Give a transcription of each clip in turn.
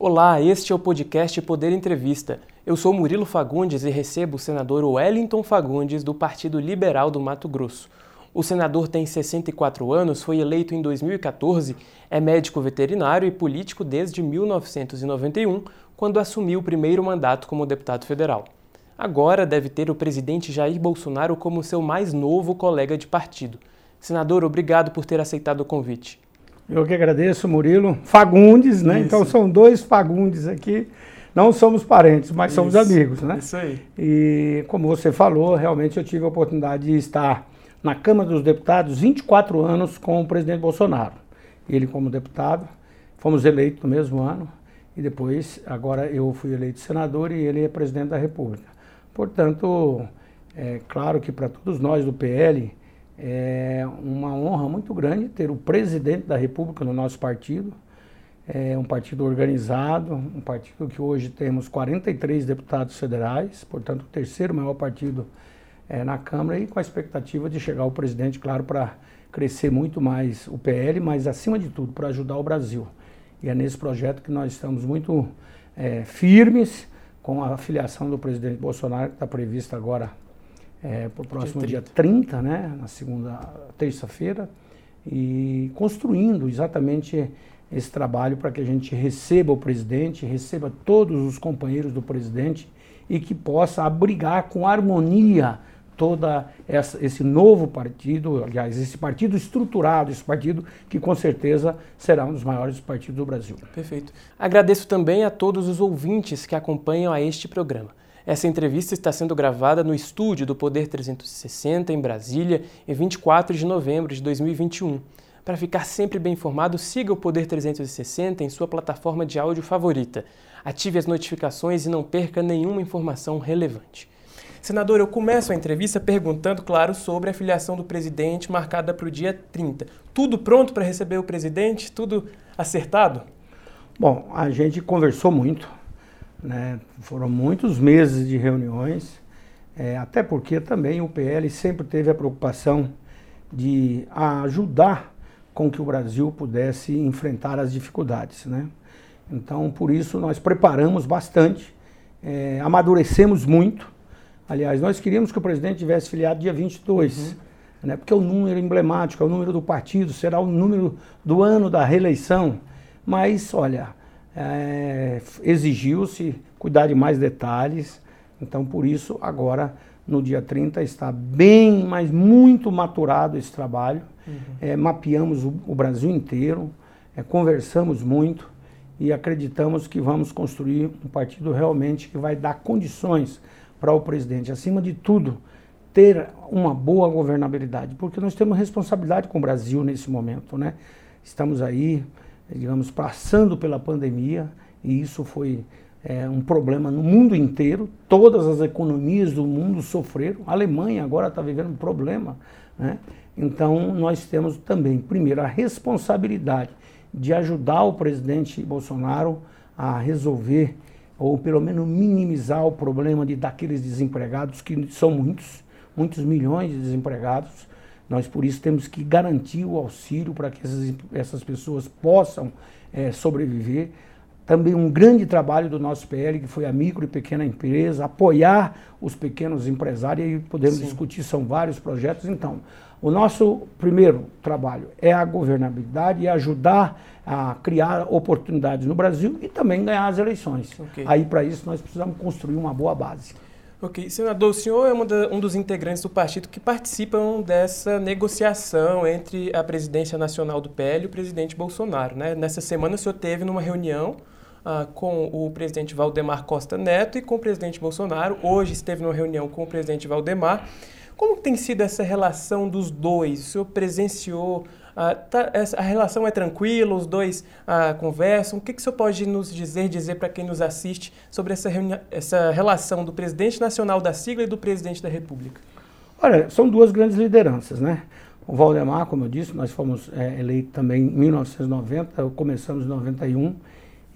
Olá, este é o podcast Poder Entrevista. Eu sou Murilo Fagundes e recebo o senador Wellington Fagundes, do Partido Liberal do Mato Grosso. O senador tem 64 anos, foi eleito em 2014, é médico veterinário e político desde 1991, quando assumiu o primeiro mandato como deputado federal. Agora deve ter o presidente Jair Bolsonaro como seu mais novo colega de partido. Senador, obrigado por ter aceitado o convite. Eu que agradeço, Murilo. Fagundes, né? Isso. Então são dois Fagundes aqui. Não somos parentes, mas Isso. somos amigos, né? Isso aí. E como você falou, realmente eu tive a oportunidade de estar na Câmara dos Deputados 24 anos com o presidente Bolsonaro. Ele como deputado, fomos eleitos no mesmo ano e depois, agora eu fui eleito senador e ele é presidente da República. Portanto, é claro que para todos nós do PL, é uma honra muito grande ter o presidente da República no nosso partido. É um partido organizado, um partido que hoje temos 43 deputados federais, portanto, o terceiro maior partido é, na Câmara, e com a expectativa de chegar ao presidente, claro, para crescer muito mais o PL, mas acima de tudo, para ajudar o Brasil. E é nesse projeto que nós estamos muito é, firmes com a filiação do presidente Bolsonaro, que está prevista agora é, para o próximo dia 30. dia 30, né, na segunda, terça-feira, e construindo exatamente esse trabalho para que a gente receba o presidente, receba todos os companheiros do presidente e que possa abrigar com harmonia toda essa, esse novo partido, aliás, esse partido estruturado, esse partido que com certeza será um dos maiores partidos do Brasil. Perfeito. Agradeço também a todos os ouvintes que acompanham a este programa. Essa entrevista está sendo gravada no estúdio do Poder 360, em Brasília, em 24 de novembro de 2021. Para ficar sempre bem informado, siga o Poder 360 em sua plataforma de áudio favorita. Ative as notificações e não perca nenhuma informação relevante. Senador, eu começo a entrevista perguntando, claro, sobre a filiação do presidente marcada para o dia 30. Tudo pronto para receber o presidente? Tudo acertado? Bom, a gente conversou muito, né? Foram muitos meses de reuniões, é, até porque também o PL sempre teve a preocupação de ajudar com que o Brasil pudesse enfrentar as dificuldades. Né? Então, por isso, nós preparamos bastante, é, amadurecemos muito. Aliás, nós queríamos que o presidente tivesse filiado dia 22, uhum. né? porque é o número emblemático, é o número do partido, será o número do ano da reeleição. Mas, olha, é, exigiu-se cuidar de mais detalhes. Então, por isso, agora, no dia 30, está bem, mas muito maturado esse trabalho. Uhum. É, mapeamos o, o, Brasil inteiro, é, conversamos muito e acreditamos que vamos construir um partido realmente que vai dar condições para o presidente, acima de tudo, ter uma boa governabilidade, porque nós temos responsabilidade com o Brasil nesse momento, né? Estamos aí digamos, passando pela pandemia, e isso foi é, um problema no mundo inteiro. Todas as economias do mundo sofreram. A Alemanha agora está vivendo um problema. Né? Então, nós temos também, primeiro, a responsabilidade de ajudar o presidente Bolsonaro a resolver, ou pelo menos minimizar o problema de, daqueles desempregados, que são muitos, muitos milhões de desempregados nós, por isso, temos que garantir o auxílio para que essas, essas pessoas possam é, sobreviver. Também um grande trabalho do nosso PL, que foi a micro e pequena empresa, apoiar os pequenos empresários, e podemos Sim. discutir, são vários projetos. Então, o nosso primeiro trabalho é a governabilidade e ajudar a criar oportunidades no Brasil e também ganhar as eleições. Okay. Aí, para isso, nós precisamos construir uma boa base. Ok. Senador, o senhor é um dos integrantes do partido que participam dessa negociação entre a presidência nacional do PL e o presidente Bolsonaro. Né? Nessa semana o senhor teve numa reunião ah, com o presidente Valdemar Costa Neto e com o presidente Bolsonaro. Hoje esteve numa reunião com o presidente Valdemar. Como tem sido essa relação dos dois? O senhor presenciou ah, tá, a relação é tranquila, os dois ah, conversam. O que, que o senhor pode nos dizer, dizer para quem nos assiste sobre essa, essa relação do presidente nacional da sigla e do presidente da República? Olha, são duas grandes lideranças, né? O Valdemar, como eu disse, nós fomos é, eleitos também em 1990, começamos em 91,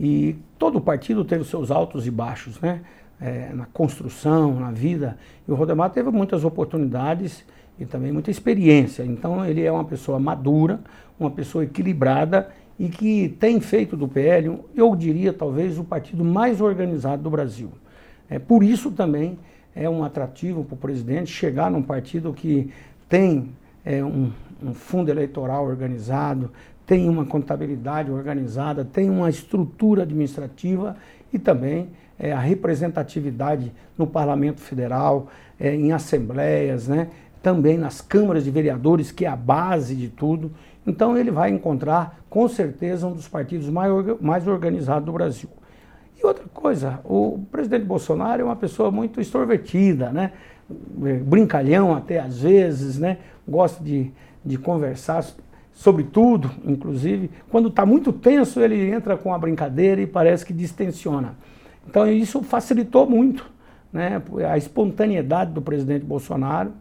e todo o partido teve seus altos e baixos, né? É, na construção, na vida. E o Valdemar teve muitas oportunidades e também muita experiência. Então ele é uma pessoa madura, uma pessoa equilibrada e que tem feito do PL, eu diria talvez, o partido mais organizado do Brasil. É, por isso também é um atrativo para o presidente chegar num partido que tem é, um, um fundo eleitoral organizado, tem uma contabilidade organizada, tem uma estrutura administrativa e também é, a representatividade no Parlamento Federal, é, em assembleias, né? Também nas câmaras de vereadores, que é a base de tudo. Então ele vai encontrar, com certeza, um dos partidos mais, organizados do Brasil. E outra coisa, o presidente Bolsonaro é uma pessoa muito extrovertida, né? Brincalhão até às vezes, né? gosta de, de conversar sobre tudo, inclusive. Quando está muito tenso, ele entra com a brincadeira e parece que distensiona. Então isso facilitou muito né? a espontaneidade do presidente Bolsonaro,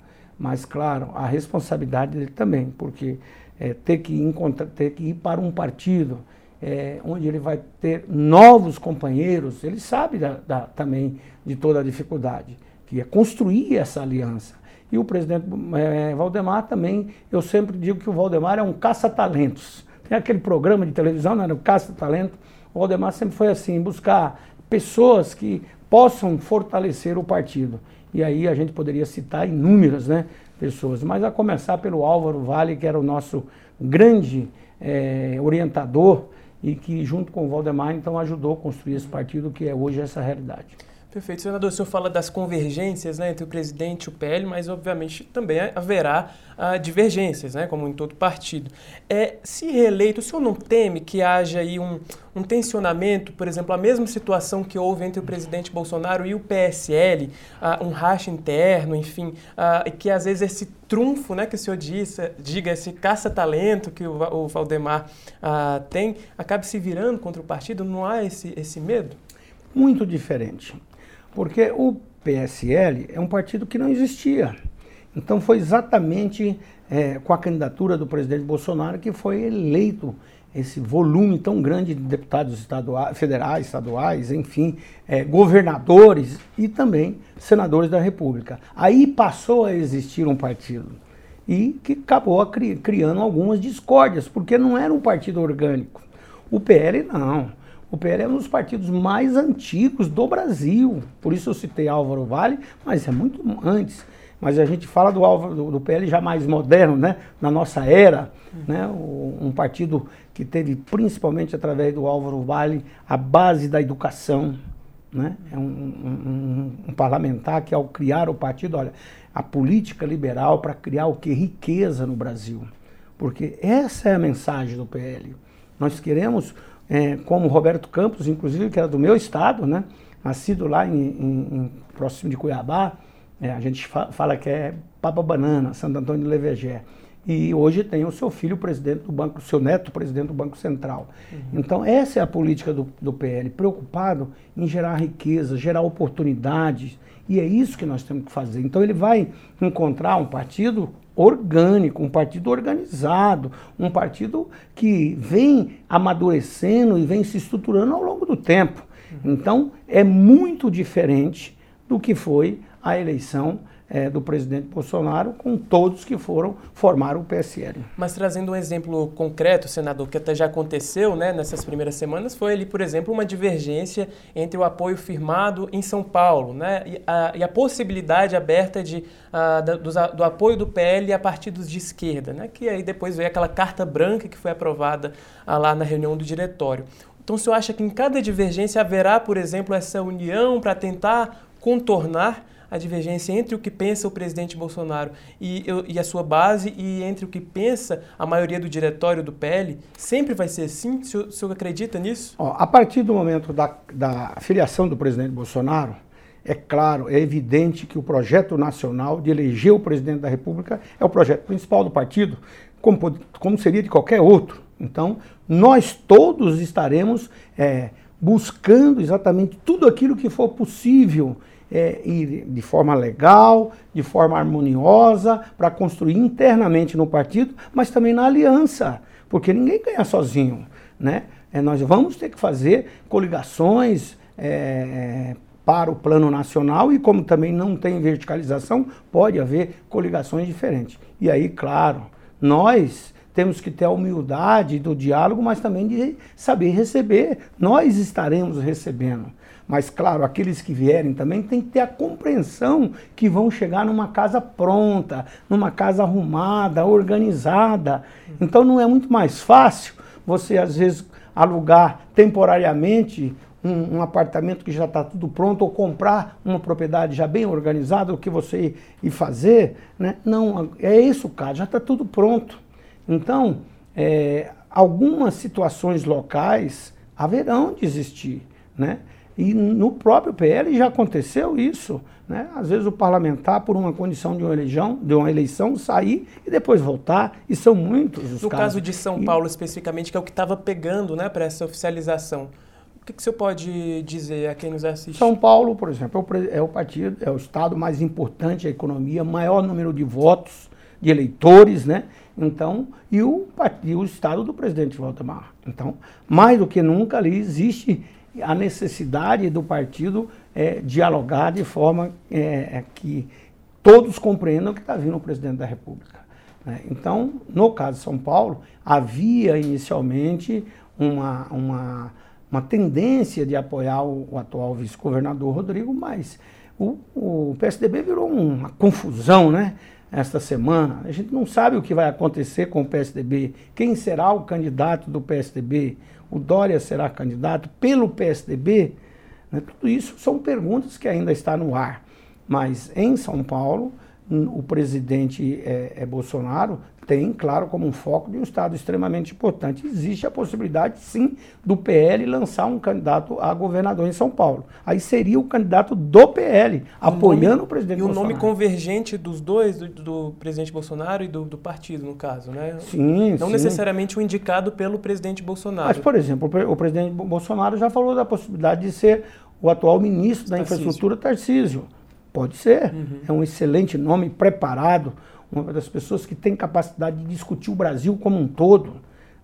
mas, claro, a responsabilidade dele também, porque é, ter, que encontrar, ter que ir para um partido é, onde ele vai ter novos companheiros, ele sabe da, da, também de toda a dificuldade, que é construir essa aliança. E o presidente é, Valdemar também, eu sempre digo que o Valdemar é um caça-talentos. Tem aquele programa de televisão, né, o caça-talento. O Valdemar sempre foi assim, buscar pessoas que possam fortalecer o partido. E aí a gente poderia citar inúmeras né, pessoas, mas a começar pelo Álvaro Vale, que era o nosso grande é, orientador e que, junto com o Valdemar, então ajudou a construir esse partido que é hoje essa realidade. Perfeito. Senador, o senhor fala das convergências né, entre o presidente e o PL, mas obviamente também haverá ah, divergências, né, como em todo partido. É, se reeleito, o senhor não teme que haja aí um, um tensionamento, por exemplo, a mesma situação que houve entre o presidente Bolsonaro e o PSL, ah, um racha interno, enfim, ah, e que às vezes esse trunfo né, que o senhor disse, diga, esse caça-talento que o, o Valdemar tem, acabe se virando contra o partido? Não há esse, esse medo? Muito diferente. Porque o PSL é um partido que não existia. Então foi exatamente é, com a candidatura do presidente Bolsonaro que foi eleito esse volume tão grande de deputados estaduais, federais, estaduais, enfim, é, governadores e também senadores da República. Aí passou a existir um partido e que acabou cri criando algumas discórdias, porque não era um partido orgânico. O PL não. O PL é um dos partidos mais antigos do Brasil. Por isso eu citei Álvaro Vale, mas é muito antes. Mas a gente fala do, Álvaro, do, PL já mais moderno, né? na nossa era, né? Um partido que teve, principalmente através do Álvaro Vale, a base da educação. Né? É um, um, um parlamentar que, ao criar o partido, olha, a política liberal para criar o que? Riqueza no Brasil. Porque essa é a mensagem do PL. Nós queremos é, como Roberto Campos, inclusive, que era do meu estado, né? nascido lá em, em, em próximo de Cuiabá, é, a gente fa fala que é Papa Banana, Santo Antônio de Levegé. E hoje tem o seu filho presidente do Banco, seu neto presidente do Banco Central. Uhum. Então, essa é a política do, do PL, preocupado em gerar riqueza, gerar oportunidades. E é isso que nós temos que fazer. Então, ele vai encontrar um partido orgânico, um partido organizado, um partido que vem amadurecendo e vem se estruturando ao longo do tempo. Então, é muito diferente do que foi a eleição é, do presidente Bolsonaro com todos que foram formar o PSL. Mas trazendo um exemplo concreto, senador, que até já aconteceu né, nessas primeiras semanas, foi ali, por exemplo, uma divergência entre o apoio firmado em São Paulo né, e, a, e a possibilidade aberta de, a, da, do, do, apoio do PL a partidos de esquerda, né, que aí depois veio aquela carta branca que foi aprovada a, lá na reunião do diretório. Então, o senhor acha que em cada divergência haverá, por exemplo, essa união para tentar contornar a divergência entre o que pensa o presidente Bolsonaro e, e, a sua base e entre o que pensa a maioria do diretório do PL? Sempre vai ser assim? O senhor, o senhor acredita nisso? Ó, a partir do momento da, da filiação do presidente Bolsonaro, é claro, é evidente que o projeto nacional de eleger o presidente da República é o projeto principal do partido, como, como seria de qualquer outro. Então, nós todos estaremos é, buscando exatamente tudo aquilo que for possível é, ir de forma legal, de forma harmoniosa, para construir internamente no partido, mas também na aliança, porque ninguém ganha sozinho. Né? É, nós vamos ter que fazer coligações é, para o plano nacional e, como também não tem verticalização, pode haver coligações diferentes. E aí, claro, nós temos que ter a humildade do diálogo, mas também de saber receber. Nós estaremos recebendo. Mas, claro, aqueles que vierem também têm que ter a compreensão que vão chegar numa casa pronta, numa casa arrumada, organizada. Então, não é muito mais fácil você, às vezes, alugar temporariamente um, um, apartamento que já está tudo pronto ou comprar uma propriedade já bem organizada, o que você ir fazer. Né? Não, é esse o caso, já está tudo pronto. Então, é, algumas situações locais haverão de existir. Né? E no próprio PL já aconteceu isso. Né? Às vezes o parlamentar, por uma condição de uma eleição, de uma eleição sair e depois voltar, e são muitos os no casos. No caso de São Paulo, especificamente, que é o que estava pegando né, para essa oficialização, o que, que o senhor pode dizer a quem nos assiste? São Paulo, por exemplo, é o partido, é o estado mais importante da economia, maior número de votos, de eleitores, né? Então, e o, e o estado do presidente Valdemar. Então, mais do que nunca ali existe a necessidade do partido é, dialogar de forma é, que todos compreendam que está vindo o presidente da República. Né? Então, no caso de São Paulo, havia inicialmente uma, uma, uma tendência de apoiar o, o atual vice-governador Rodrigo, mas o, o PSDB virou uma confusão, né? Esta semana. A gente não sabe o que vai acontecer com o PSDB, quem será o candidato do PSDB o Dória será candidato pelo PSDB? Né? Tudo isso são perguntas que ainda estão no ar. Mas em São Paulo, o presidente é, é Bolsonaro tem, claro, como um foco de um Estado extremamente importante. Existe a possibilidade, sim, do PL lançar um candidato a governador em São Paulo. Aí seria o candidato do PL, apoiando nome, o presidente e Bolsonaro. E o nome convergente dos dois, do, do presidente Bolsonaro e do, do, partido, no caso, né? Sim, Não sim. necessariamente o indicado pelo presidente Bolsonaro. Mas, por exemplo, o presidente Bolsonaro já falou da possibilidade de ser o atual ministro da Tarcísio. Infraestrutura, Tarcísio. Pode ser. Uhum. É um excelente nome, preparado, uma das pessoas que tem capacidade de discutir o Brasil como um todo,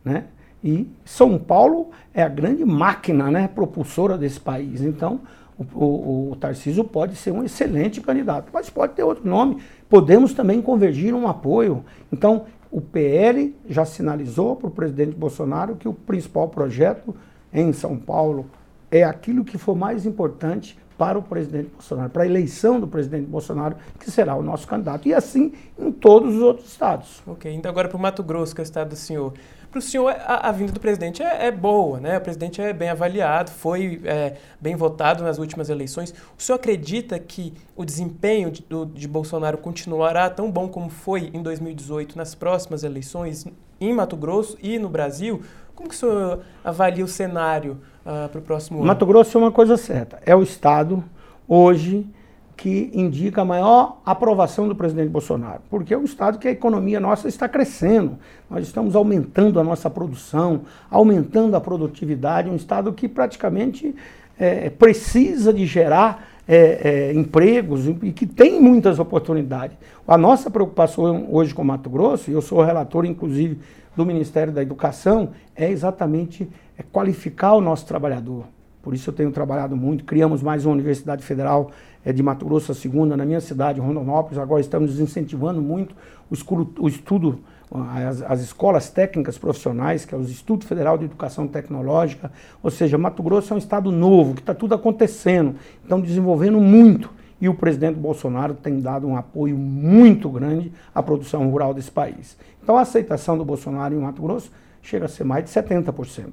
né? E São Paulo é a grande máquina, né, propulsora desse país. Então, o, o, o Tarcísio pode ser um excelente candidato, mas pode ter outro nome. Podemos também convergir um apoio. Então, o PL já sinalizou para o presidente Bolsonaro que o principal projeto em São Paulo é aquilo que for mais importante para o presidente Bolsonaro, para a eleição do presidente Bolsonaro, que será o nosso candidato. E assim em todos os outros estados. Ok, então agora para o Mato Grosso, que é o estado do senhor. Para o senhor, a, a, vinda do presidente é, é, boa, né? O presidente é bem avaliado, foi é, bem votado nas últimas eleições. O senhor acredita que o desempenho de, do, de Bolsonaro continuará tão bom como foi em 2018 nas próximas eleições em Mato Grosso e no Brasil? Como que o senhor avalia o cenário uh, para o próximo ano? Mato Grosso é uma coisa certa. É o Estado, hoje, que indica a maior aprovação do presidente Bolsonaro. Porque é um Estado que a economia nossa está crescendo. Nós estamos aumentando a nossa produção, aumentando a produtividade. Um Estado que praticamente é, precisa de gerar é, é, empregos e que tem muitas oportunidades. A nossa preocupação hoje com Mato Grosso, e eu sou relator, inclusive, do Ministério da Educação, é exatamente é qualificar o nosso trabalhador. Por isso eu tenho trabalhado muito. Criamos mais uma Universidade Federal é, de Mato Grosso, a segunda, na minha cidade, Rondonópolis. Agora estamos incentivando muito o, estudo, as, as, escolas técnicas profissionais, que é o Instituto Federal de Educação Tecnológica. Ou seja, Mato Grosso é um estado novo, que está tudo acontecendo. Estão desenvolvendo muito. E o presidente Bolsonaro tem dado um apoio muito grande à produção rural desse país. Então a aceitação do Bolsonaro em Mato Grosso chega a ser mais de 70%.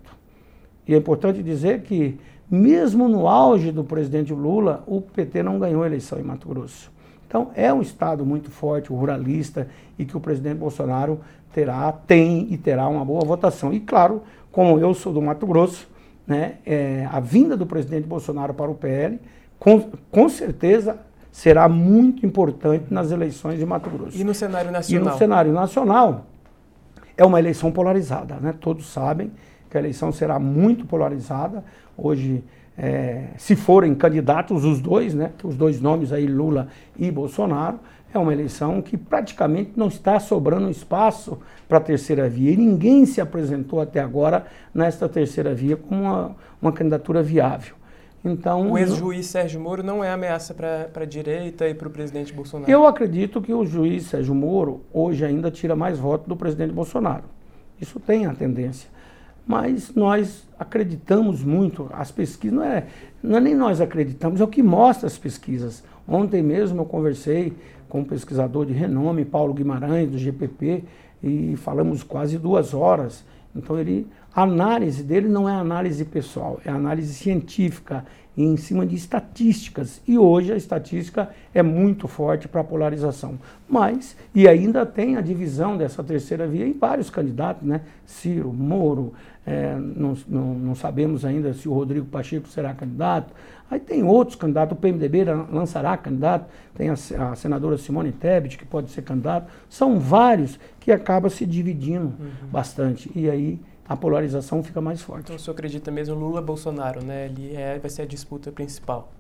E é importante dizer que mesmo no auge do presidente Lula, o PT não ganhou a eleição em Mato Grosso. Então, é um Estado muito forte, ruralista, e que o presidente Bolsonaro terá, tem e terá uma boa votação. E, claro, como eu sou do Mato Grosso, né, é, a vinda do presidente Bolsonaro para o PL, com, com certeza será muito importante nas eleições de Mato Grosso. E no cenário nacional? E no cenário nacional, é uma eleição polarizada, né? Todos sabem que a eleição será muito polarizada. Hoje, é, se forem candidatos os dois, né, os dois nomes aí, Lula e Bolsonaro, é uma eleição que praticamente não está sobrando espaço para a terceira via. E ninguém se apresentou até agora nesta terceira via como uma, uma candidatura viável. Então, o ex-juiz Sérgio Moro não é ameaça para a direita e para o presidente Bolsonaro? Eu acredito que o juiz Sérgio Moro hoje ainda tira mais votos do presidente Bolsonaro. Isso tem a tendência. Mas nós acreditamos muito, as pesquisas, não é, não é nem nós acreditamos, é o que mostra as pesquisas. Ontem mesmo eu conversei com um pesquisador de renome, Paulo Guimarães, do GPP, e falamos quase duas horas. Então ele, a análise dele não é análise pessoal, é análise científica em cima de estatísticas. E hoje a estatística é muito forte para a polarização. Mas, e ainda tem a divisão dessa terceira via em vários candidatos, né? Ciro, Moro, é, não, não, não, sabemos ainda se o Rodrigo Pacheco será candidato. Aí tem outros candidatos, o PMDB lançará candidato, tem a, a senadora Simone Tebet, que pode ser candidato. São vários que acabam se dividindo uhum. bastante. E aí a polarização fica mais forte. Então o senhor acredita mesmo Lula-Bolsonaro, né? Ele é, vai ser a disputa principal?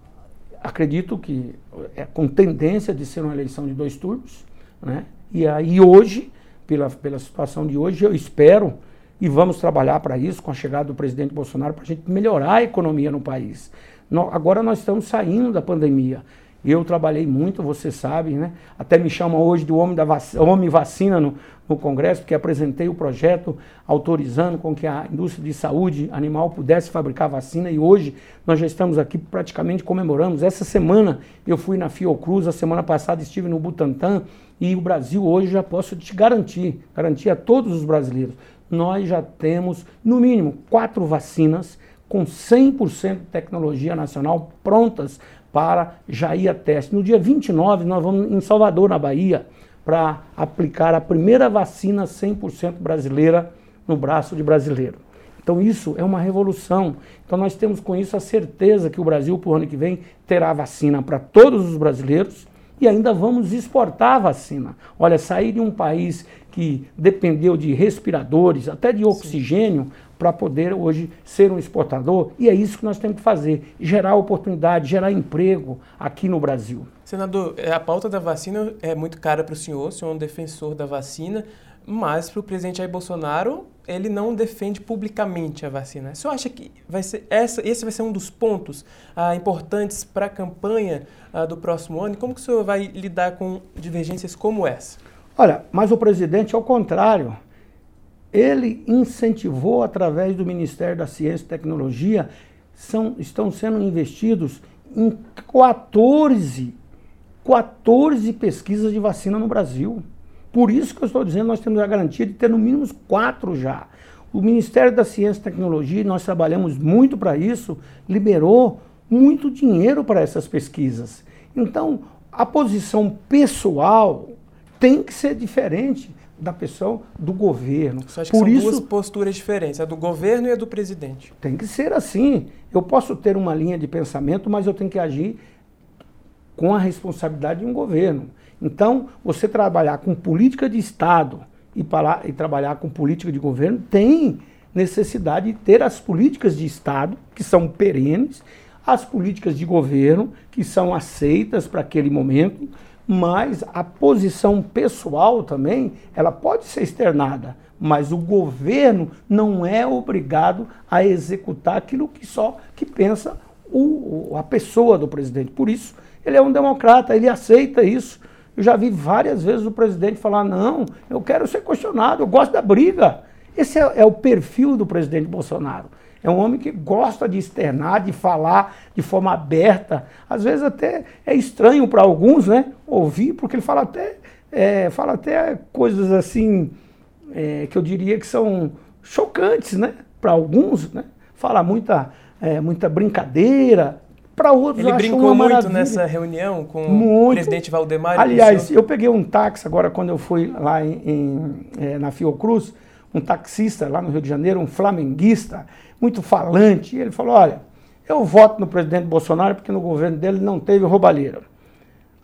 Acredito que é com tendência de ser uma eleição de dois turnos, né? E aí hoje, pela, pela situação de hoje, eu espero e vamos trabalhar para isso com a chegada do presidente Bolsonaro para a gente melhorar a economia no país. No, agora nós estamos saindo da pandemia. Eu trabalhei muito, você sabe, né? Até me chamam hoje de homem, da vac... homem vacina no, no Congresso, porque apresentei o projeto autorizando com que a indústria de saúde animal pudesse fabricar vacina e hoje nós já estamos aqui praticamente comemoramos. Essa semana eu fui na Fiocruz, a semana passada estive no Butantan e o Brasil hoje já posso te garantir, garantir a todos os brasileiros, nós já temos no mínimo quatro vacinas com 100% de tecnologia nacional prontas para já ir a teste. No dia 29, nós vamos em Salvador, na Bahia, para aplicar a primeira vacina 100% brasileira no braço de brasileiro. Então isso é uma revolução. Então nós temos com isso a certeza que o Brasil, para o ano que vem, terá vacina para todos os brasileiros e ainda vamos exportar a vacina. Olha, sair de um país que dependeu de respiradores, até de oxigênio, para poder hoje ser um exportador. E é isso que nós temos que fazer: gerar oportunidade, gerar emprego aqui no Brasil. Senador, é, a pauta da vacina é muito cara para o senhor, o senhor é um defensor da vacina, mas para o presidente Jair Bolsonaro, ele não defende publicamente a vacina. O senhor acha que vai ser essa, esse vai ser um dos pontos ah, importantes para a campanha ah, do próximo ano? E como que o senhor vai lidar com divergências como essa? Olha, mas o presidente, ao contrário, ele incentivou através do Ministério da Ciência e Tecnologia, são, estão sendo investidos em 14, 14 pesquisas de vacina no Brasil. Por isso que eu estou dizendo, nós temos a garantia de ter no mínimo quatro já. O Ministério da Ciência e Tecnologia, nós trabalhamos muito para isso, liberou muito dinheiro para essas pesquisas. Então, a posição pessoal tem que ser diferente da pessoa do governo. Você acha Por que são isso, duas posturas diferentes, a do governo e a do presidente? Tem que ser assim. Eu posso ter uma linha de pensamento, mas eu tenho que agir com a responsabilidade de um governo. Então, você trabalhar com política de Estado e, para, e trabalhar com política de governo tem necessidade de ter as políticas de Estado, que são perenes, as políticas de governo, que são aceitas para aquele momento, mas a posição pessoal também, ela pode ser externada, mas o governo não é obrigado a executar aquilo que só que pensa o, a pessoa do presidente. Por isso, ele é um democrata, ele aceita isso. Eu já vi várias vezes o presidente falar: não, eu quero ser questionado, eu gosto da briga. Esse é, é o perfil do presidente Bolsonaro. É um homem que gosta de externar, de falar de forma aberta. Às vezes até é estranho para alguns, né? Ouvir, porque ele fala até, é, fala até coisas assim é, que eu diria que são chocantes, né? Para alguns, né? Fala muita, é, muita brincadeira, para outros Ele brincou muito nessa reunião com muito. o presidente Valdemar. Aliás, eu peguei um táxi agora quando eu fui lá em, em, é, na Fiocruz, um taxista lá no Rio de Janeiro, um flamenguista, muito falante. E ele falou: olha, eu voto no presidente Bolsonaro porque no governo dele não teve roubalheira.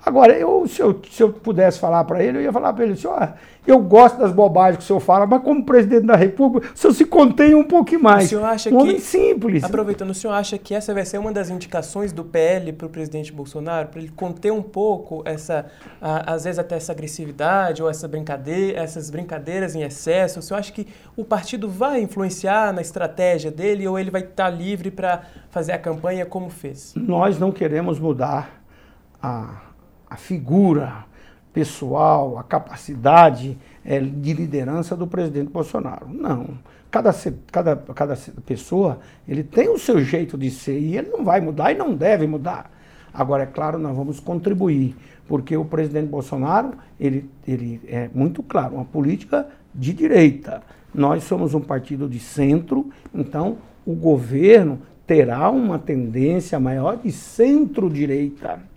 Agora, eu, se, eu, se eu pudesse falar para ele, eu ia falar para ele assim: ó, eu gosto das bobagens que o senhor fala, mas como presidente da República, o senhor se contém um pouquinho mais. O senhor acha um que. simples. Aproveitando, o senhor acha que essa vai ser uma das indicações do PL para o presidente Bolsonaro, para ele conter um pouco essa, a, às vezes até essa agressividade ou essa brincadeira, essas brincadeiras em excesso? O senhor acha que o partido vai influenciar na estratégia dele ou ele vai estar livre para fazer a campanha como fez? Nós não queremos mudar a a figura pessoal, a capacidade é, de liderança do presidente Bolsonaro. Não. Cada, cada, cada pessoa ele tem o seu jeito de ser e ele não vai mudar e não deve mudar. Agora, é claro, nós vamos contribuir, porque o presidente Bolsonaro ele, ele é muito claro, uma política de direita. Nós somos um partido de centro, então o governo terá uma tendência maior de centro-direita.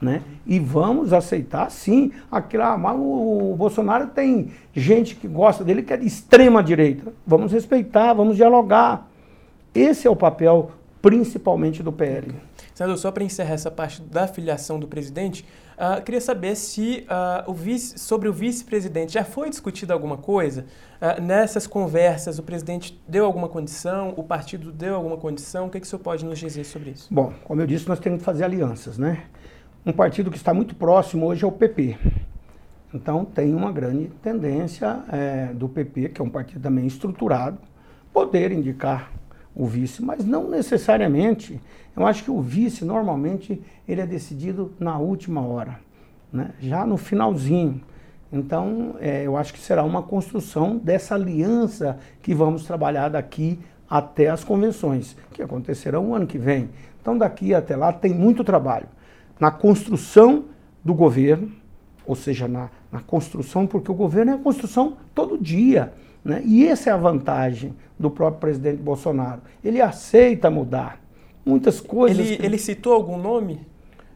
Né? E vamos aceitar sim. Aquilo, ah, mas o, o Bolsonaro tem gente que gosta dele que é de extrema direita. Vamos respeitar, vamos dialogar. Esse é o papel principalmente do PL. Senador, só para encerrar essa parte da filiação do presidente, uh, queria saber se uh, o vice, sobre o vice-presidente já foi discutido alguma coisa? Uh, nessas conversas, o presidente deu alguma condição, o partido deu alguma condição? O que, que o senhor pode nos dizer sobre isso? Bom, como eu disse, nós temos que fazer alianças, né? Um partido que está muito próximo hoje é o PP. Então tem uma grande tendência é, do PP, que é um partido também estruturado, poder indicar o vice, mas não necessariamente. Eu acho que o vice, normalmente, ele é decidido na última hora, né? já no finalzinho. Então, é, eu acho que será uma construção dessa aliança que vamos trabalhar daqui até as convenções, que acontecerão o ano que vem. Então, daqui até lá tem muito trabalho na construção do governo, ou seja, na, na construção, porque o governo é a construção todo dia. Né? E essa é a vantagem do próprio presidente Bolsonaro. Ele aceita mudar. Muitas coisas. Ele, que... ele citou algum nome?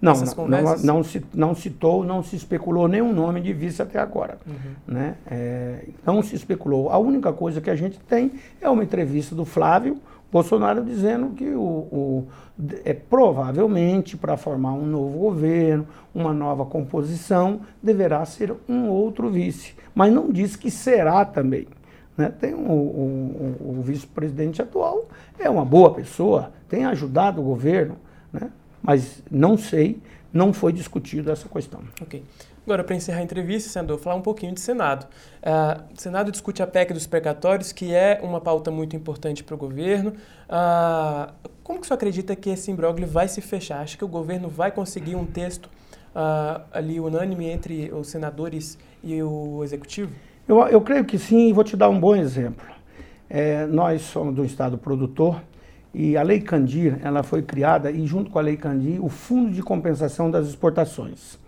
Não, não, não, não, não, citou, não se especulou nenhum nome de vice até agora. Uhum. Né? É, não se especulou. A única coisa que a gente tem é uma entrevista do Flávio Bolsonaro dizendo que o, o é provavelmente para formar um novo governo, uma nova composição, deverá ser um outro vice. Mas não diz que será também. Né? Tem um, um, o vice-presidente atual, é uma boa pessoa, tem ajudado o governo, né? mas não sei, não foi discutido essa questão. Ok. Agora, para encerrar a entrevista, senador, falar um pouquinho de Senado. Uh, o Senado discute a PEC dos precatórios, que é uma pauta muito importante para o governo. Uh, como que o senhor acredita que esse imbróglio vai se fechar? Acha que o governo vai conseguir um texto uh, ali unânime entre os senadores e o executivo? Eu, eu creio que sim, e vou te dar um bom exemplo. É, nós somos do estado produtor e a Lei Candir ela foi criada e junto com a Lei Candir o Fundo de Compensação das Exportações.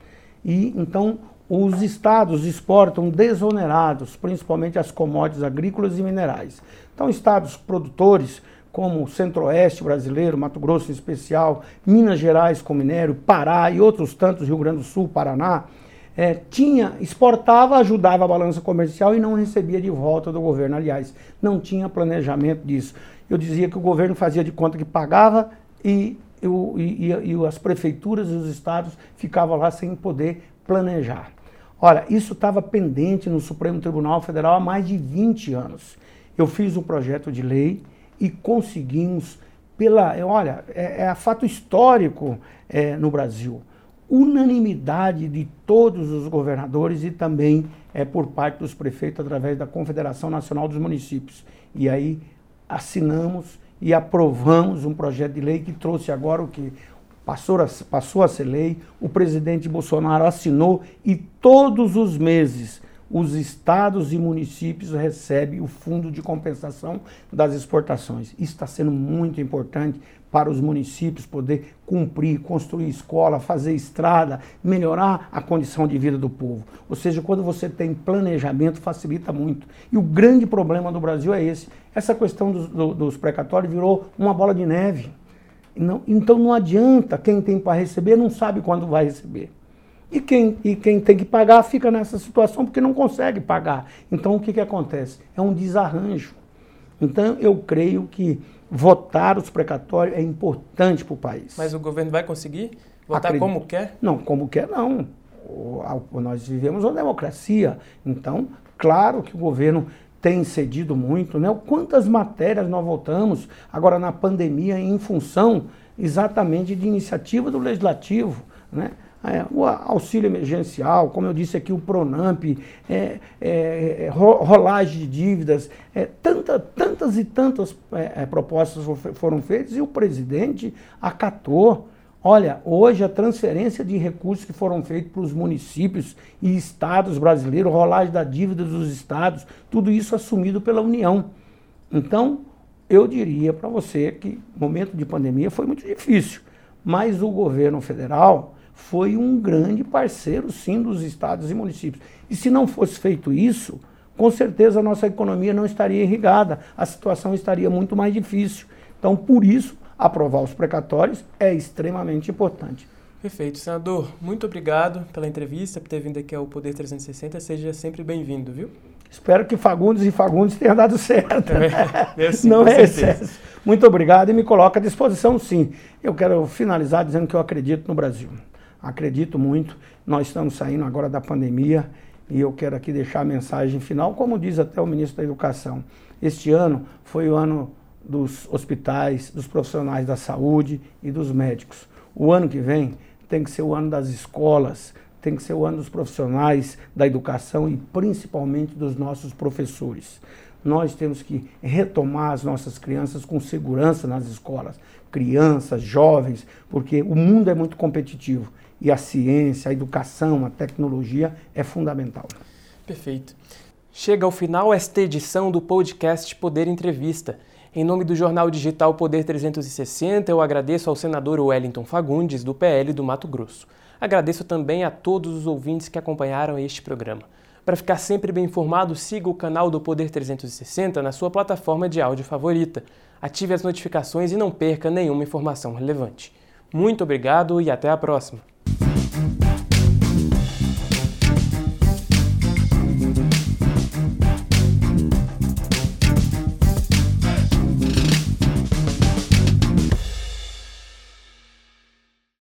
E então os estados exportam desonerados, principalmente as commodities agrícolas e minerais. Então estados produtores como o Centro-Oeste brasileiro, Mato Grosso em especial, Minas Gerais com minério, Pará e outros tantos, Rio Grande do Sul, Paraná, é, tinha, exportava, ajudava a balança comercial e não recebia de volta do governo. Aliás, não tinha planejamento disso. Eu dizia que o governo fazia de conta que pagava e, eu, e, e, e as prefeituras e os estados ficavam lá sem poder planejar. Olha, isso estava pendente no Supremo Tribunal Federal há mais de 20 anos. Eu fiz um projeto de lei e conseguimos, pela, olha, é, é fato histórico é, no Brasil unanimidade de todos os governadores e também é por parte dos prefeitos através da Confederação Nacional dos Municípios. E aí assinamos e aprovamos um projeto de lei que trouxe agora o que passou a, passou a ser lei, o presidente Bolsonaro assinou e todos os meses os estados e municípios recebem o fundo de compensação das exportações. Isso está sendo muito importante para os municípios poder cumprir, construir escola, fazer estrada, melhorar a condição de vida do povo. Ou seja, quando você tem planejamento, facilita muito. E o grande problema do Brasil é esse. Essa questão dos, dos precatórios virou uma bola de neve. Não, então não adianta, quem tem para receber não sabe quando vai receber. E quem, e quem tem que pagar fica nessa situação porque não consegue pagar. Então o que, que acontece? É um desarranjo. Então eu creio que votar os precatórios é importante para o país. Mas o governo vai conseguir votar Acredito. como quer? Não, como quer não. Nós vivemos uma democracia. Então, claro que o governo tem cedido muito, né? Quantas matérias nós votamos agora na pandemia em função exatamente de iniciativa do legislativo, né? É, o auxílio emergencial, como eu disse aqui, o Pronamp, é, é, é rolagem de dívidas, é, tanta, tantas e tantas é, propostas foram feitas e o presidente acatou. Olha, hoje a transferência de recursos que foram feitos para os municípios e estados brasileiros, rolagem da dívida dos estados, tudo isso assumido pela União. Então, eu diria para você que o momento de pandemia foi muito difícil, mas o governo federal foi um grande parceiro, sim, dos estados e municípios. E se não fosse feito isso, com certeza a nossa economia não estaria irrigada, a situação estaria muito mais difícil. Então, por isso, aprovar os precatórios é extremamente importante. Perfeito. Senador, muito obrigado pela entrevista, por ter vindo aqui ao Poder 360. Seja sempre bem-vindo, viu? Espero que Fagundes e Fagundes tenha dado certo. É sim, Não é excesso. Muito obrigado e me coloca à disposição, sim. Eu quero finalizar dizendo que eu acredito no Brasil. Acredito muito. Nós estamos saindo agora da pandemia e eu quero aqui deixar a mensagem final, como diz até o ministro da Educação. Este ano foi o ano dos hospitais, dos profissionais da saúde e dos médicos. O ano que vem tem que ser o ano das escolas, tem que ser o ano dos profissionais da educação e principalmente dos nossos professores. Nós temos que retomar as nossas crianças com segurança nas escolas, crianças, jovens, porque o mundo é muito competitivo e a ciência, a educação, a tecnologia é fundamental. Perfeito. Chega ao final esta edição do podcast Poder Entrevista. Em nome do jornal digital Poder 360, eu agradeço ao senador Wellington Fagundes, do PL do Mato Grosso. Agradeço também a todos os ouvintes que acompanharam este programa. Para ficar sempre bem informado, siga o canal do Poder 360 na sua plataforma de áudio favorita. Ative as notificações e não perca nenhuma informação relevante. Muito obrigado e até a próxima! Bye.